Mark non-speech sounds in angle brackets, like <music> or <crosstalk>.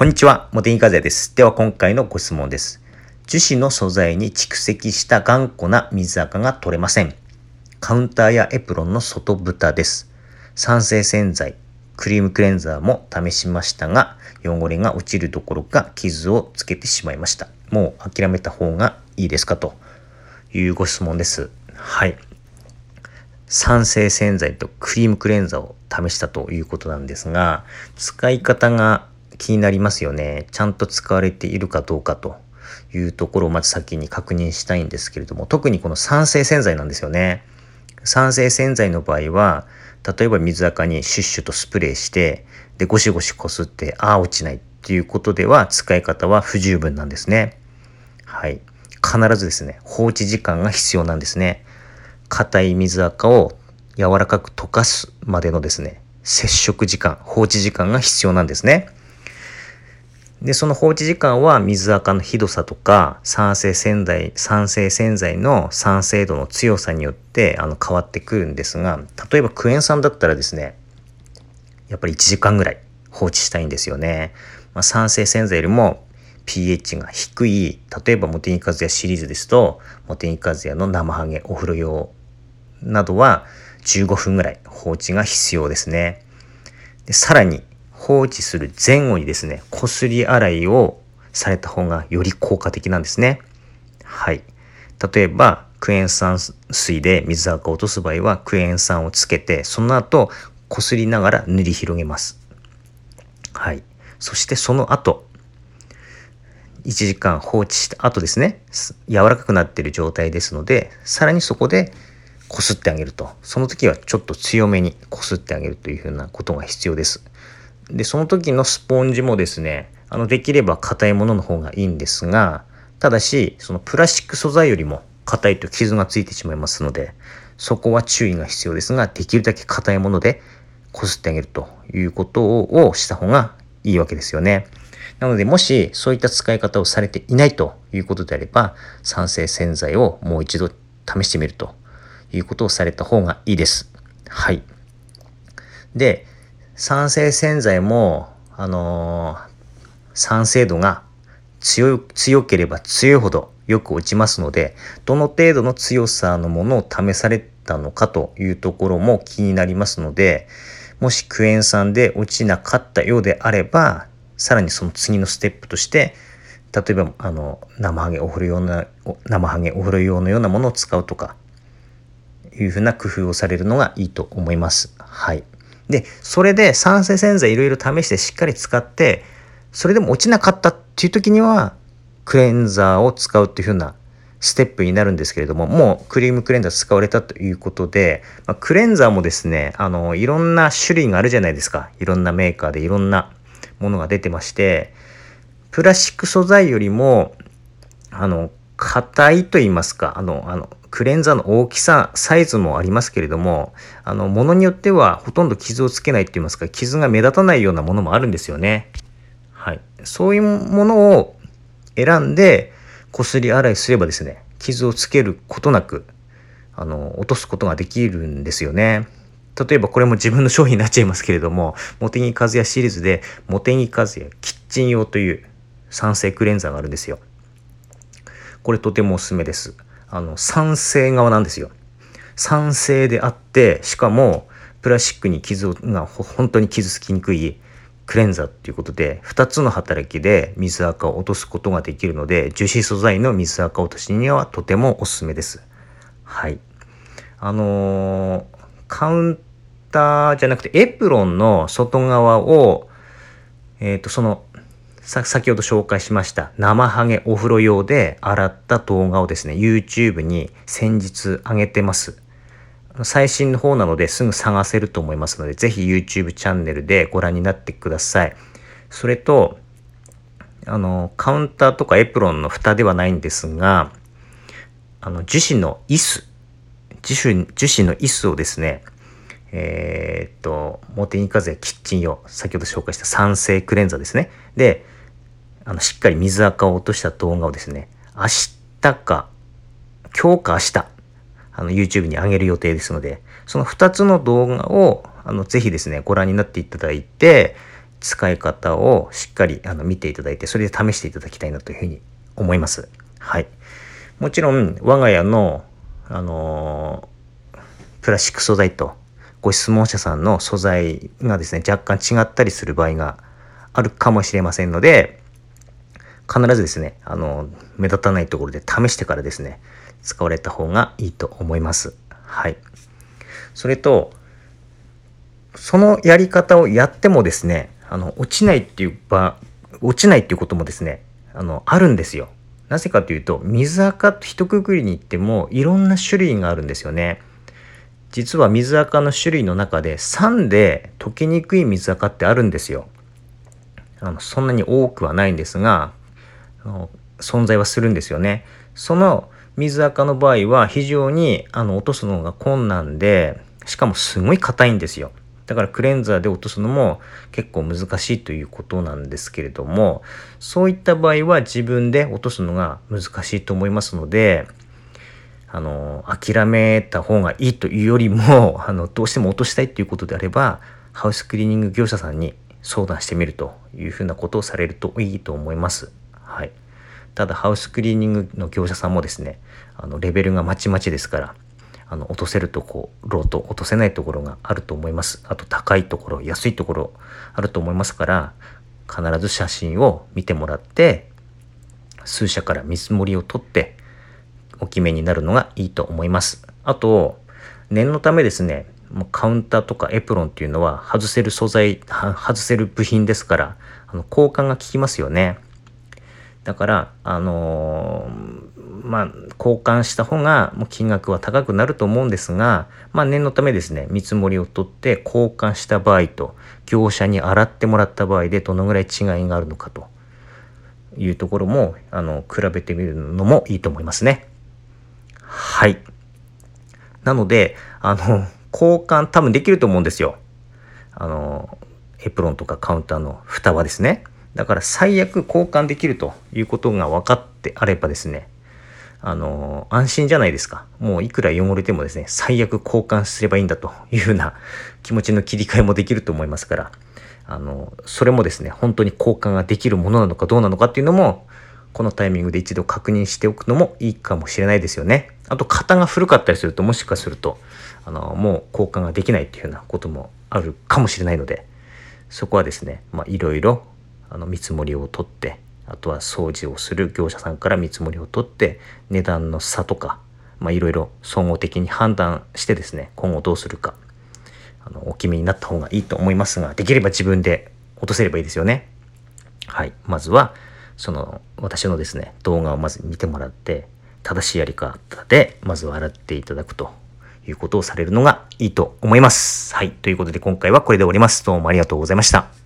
こんにちは、茂木和也です。では今回のご質問です。樹脂の素材に蓄積した頑固な水垢が取れません。カウンターやエプロンの外蓋です。酸性洗剤、クリームクレンザーも試しましたが、汚れが落ちるどころか傷をつけてしまいました。もう諦めた方がいいですかというご質問です。はい。酸性洗剤とクリームクレンザーを試したということなんですが、使い方が気になりますよね。ちゃんと使われているかどうかというところをまず先に確認したいんですけれども、特にこの酸性洗剤なんですよね。酸性洗剤の場合は、例えば水垢にシュッシュとスプレーして、で、ゴシゴシこすって、ああ、落ちないっていうことでは使い方は不十分なんですね。はい。必ずですね、放置時間が必要なんですね。硬い水垢を柔らかく溶かすまでのですね、接触時間、放置時間が必要なんですね。で、その放置時間は水垢のひどさとか、酸性洗剤、酸性洗剤の酸性度の強さによってあの変わってくるんですが、例えばクエン酸だったらですね、やっぱり1時間ぐらい放置したいんですよね。まあ、酸性洗剤よりも pH が低い、例えばモテニカズヤシリーズですと、モテニカズヤの生ハゲお風呂用などは15分ぐらい放置が必要ですね。でさらに放置する前後にですね、こすり洗いをされた方がより効果的なんですね。はい。例えば、クエン酸水で水垢を落とす場合は、クエン酸をつけて、その後、こすりながら塗り広げます。はい。そしてその後、1時間放置した後ですね、柔らかくなっている状態ですので、さらにそこでこすってあげると。その時はちょっと強めにこすってあげるというふうなことが必要です。で、その時のスポンジもですね、あの、できれば硬いものの方がいいんですが、ただし、そのプラスチック素材よりも硬いと傷がついてしまいますので、そこは注意が必要ですが、できるだけ硬いものでこすってあげるということをした方がいいわけですよね。なので、もしそういった使い方をされていないということであれば、酸性洗剤をもう一度試してみるということをされた方がいいです。はい。で、酸性洗剤も、あのー、酸性度が強強ければ強いほどよく落ちますので、どの程度の強さのものを試されたのかというところも気になりますので、もしクエン酸で落ちなかったようであれば、さらにその次のステップとして、例えば、あの、生ハゲお風呂用な、生ハゲお風呂用のようなものを使うとか、いうふうな工夫をされるのがいいと思います。はい。で、それで酸性洗剤いろいろ試してしっかり使って、それでも落ちなかったっていう時には、クレンザーを使うっていう風なステップになるんですけれども、もうクリームクレンザー使われたということで、まあ、クレンザーもですね、あの、いろんな種類があるじゃないですか。いろんなメーカーでいろんなものが出てまして、プラスチック素材よりも、あの、硬いと言いますか、あの、あの、クレンザーの大きさ、サイズもありますけれども、あの、ものによってはほとんど傷をつけないって言いますか、傷が目立たないようなものもあるんですよね。はい。そういうものを選んで、こすり洗いすればですね、傷をつけることなく、あの、落とすことができるんですよね。例えばこれも自分の商品になっちゃいますけれども、モテギカズヤシリーズで、モテギカズヤキッチン用という酸性クレンザーがあるんですよ。これとてもおすすめです。あの、酸性側なんですよ。酸性であって、しかも、プラスチックに傷が本当に傷つきにくいクレンザーっていうことで、2つの働きで水垢を落とすことができるので、樹脂素材の水垢落としにはとてもおすすめです。はい。あのー、カウンターじゃなくてエプロンの外側を、えっ、ー、と、そのさ先ほど紹介しました生ハゲお風呂用で洗った動画をですね、YouTube に先日上げてます。最新の方なのですぐ探せると思いますので、ぜひ YouTube チャンネルでご覧になってください。それと、あの、カウンターとかエプロンの蓋ではないんですが、あの、樹脂の椅子、樹脂樹脂の椅子をですね、えー、っと、モテニカゼキッチン用、先ほど紹介した酸性クレンザーですね。で、あの、しっかり水垢を落とした動画をですね、明日か、今日か明日、あの、YouTube に上げる予定ですので、その2つの動画を、あの、ぜひですね、ご覧になっていただいて、使い方をしっかりあの見ていただいて、それで試していただきたいなというふうに思います。はい。もちろん、我が家の、あのー、プラスチック素材とご質問者さんの素材がですね、若干違ったりする場合があるかもしれませんので、必ずですね、あの、目立たないところで試してからですね、使われた方がいいと思います。はい。それと、そのやり方をやってもですね、あの、落ちないっていう場、落ちないっていうこともですね、あの、あるんですよ。なぜかというと、水垢と一括りに行ってもいろんな種類があるんですよね。実は水垢の種類の中で酸で溶けにくい水垢ってあるんですよ。あのそんなに多くはないんですが存在はするんですよね。その水垢の場合は非常にあの落とすのが困難でしかもすごい硬いんですよ。だからクレンザーで落とすのも結構難しいということなんですけれどもそういった場合は自分で落とすのが難しいと思いますのであの諦めた方がいいというよりも <laughs> あのどうしても落としたいっていうことであればハウスクリーニング業者さんに相談してみるというふうなことをされるといいと思います。はい、ただハウスクリーニングの業者さんもですねあのレベルがまちまちですからあの落とせるところと落とせないところがあると思います。あと高いところ安いところあると思いますから必ず写真を見てもらって数社から見積もりを取ってお決めになるのがいいと思います。あと念のためですねカウンターとかエプロンっていうのは外せる素材外せる部品ですからあの交換が効きますよね。だからあのー、まあ交換した方が金額は高くなると思うんですがまあ念のためですね見積もりを取って交換した場合と業者に洗ってもらった場合でどのぐらい違いがあるのかというところもあの比べてみるのもいいと思いますねはいなのであの交換多分できると思うんですよ。あの、エプロンとかカウンターの蓋はですね。だから最悪交換できるということが分かってあればですね、あの、安心じゃないですか。もういくら汚れてもですね、最悪交換すればいいんだというふうな <laughs> 気持ちの切り替えもできると思いますから、あの、それもですね、本当に交換ができるものなのかどうなのかっていうのも、このタイミングで一度確認しておくのもいいかもしれないですよね。あと型が古かったりするともしかするとあのもう交換ができないっていうようなこともあるかもしれないのでそこはですねまいろいろあの見積もりを取ってあとは掃除をする業者さんから見積もりを取って値段の差とかいろいろ総合的に判断してですね今後どうするかあのお決めになった方がいいと思いますができれば自分で落とせればいいですよね。はい、まずはその私のですね動画をまず見てもらって正しいやり方でまずは洗っていただくということをされるのがいいと思います。はい。ということで今回はこれで終わります。どうもありがとうございました。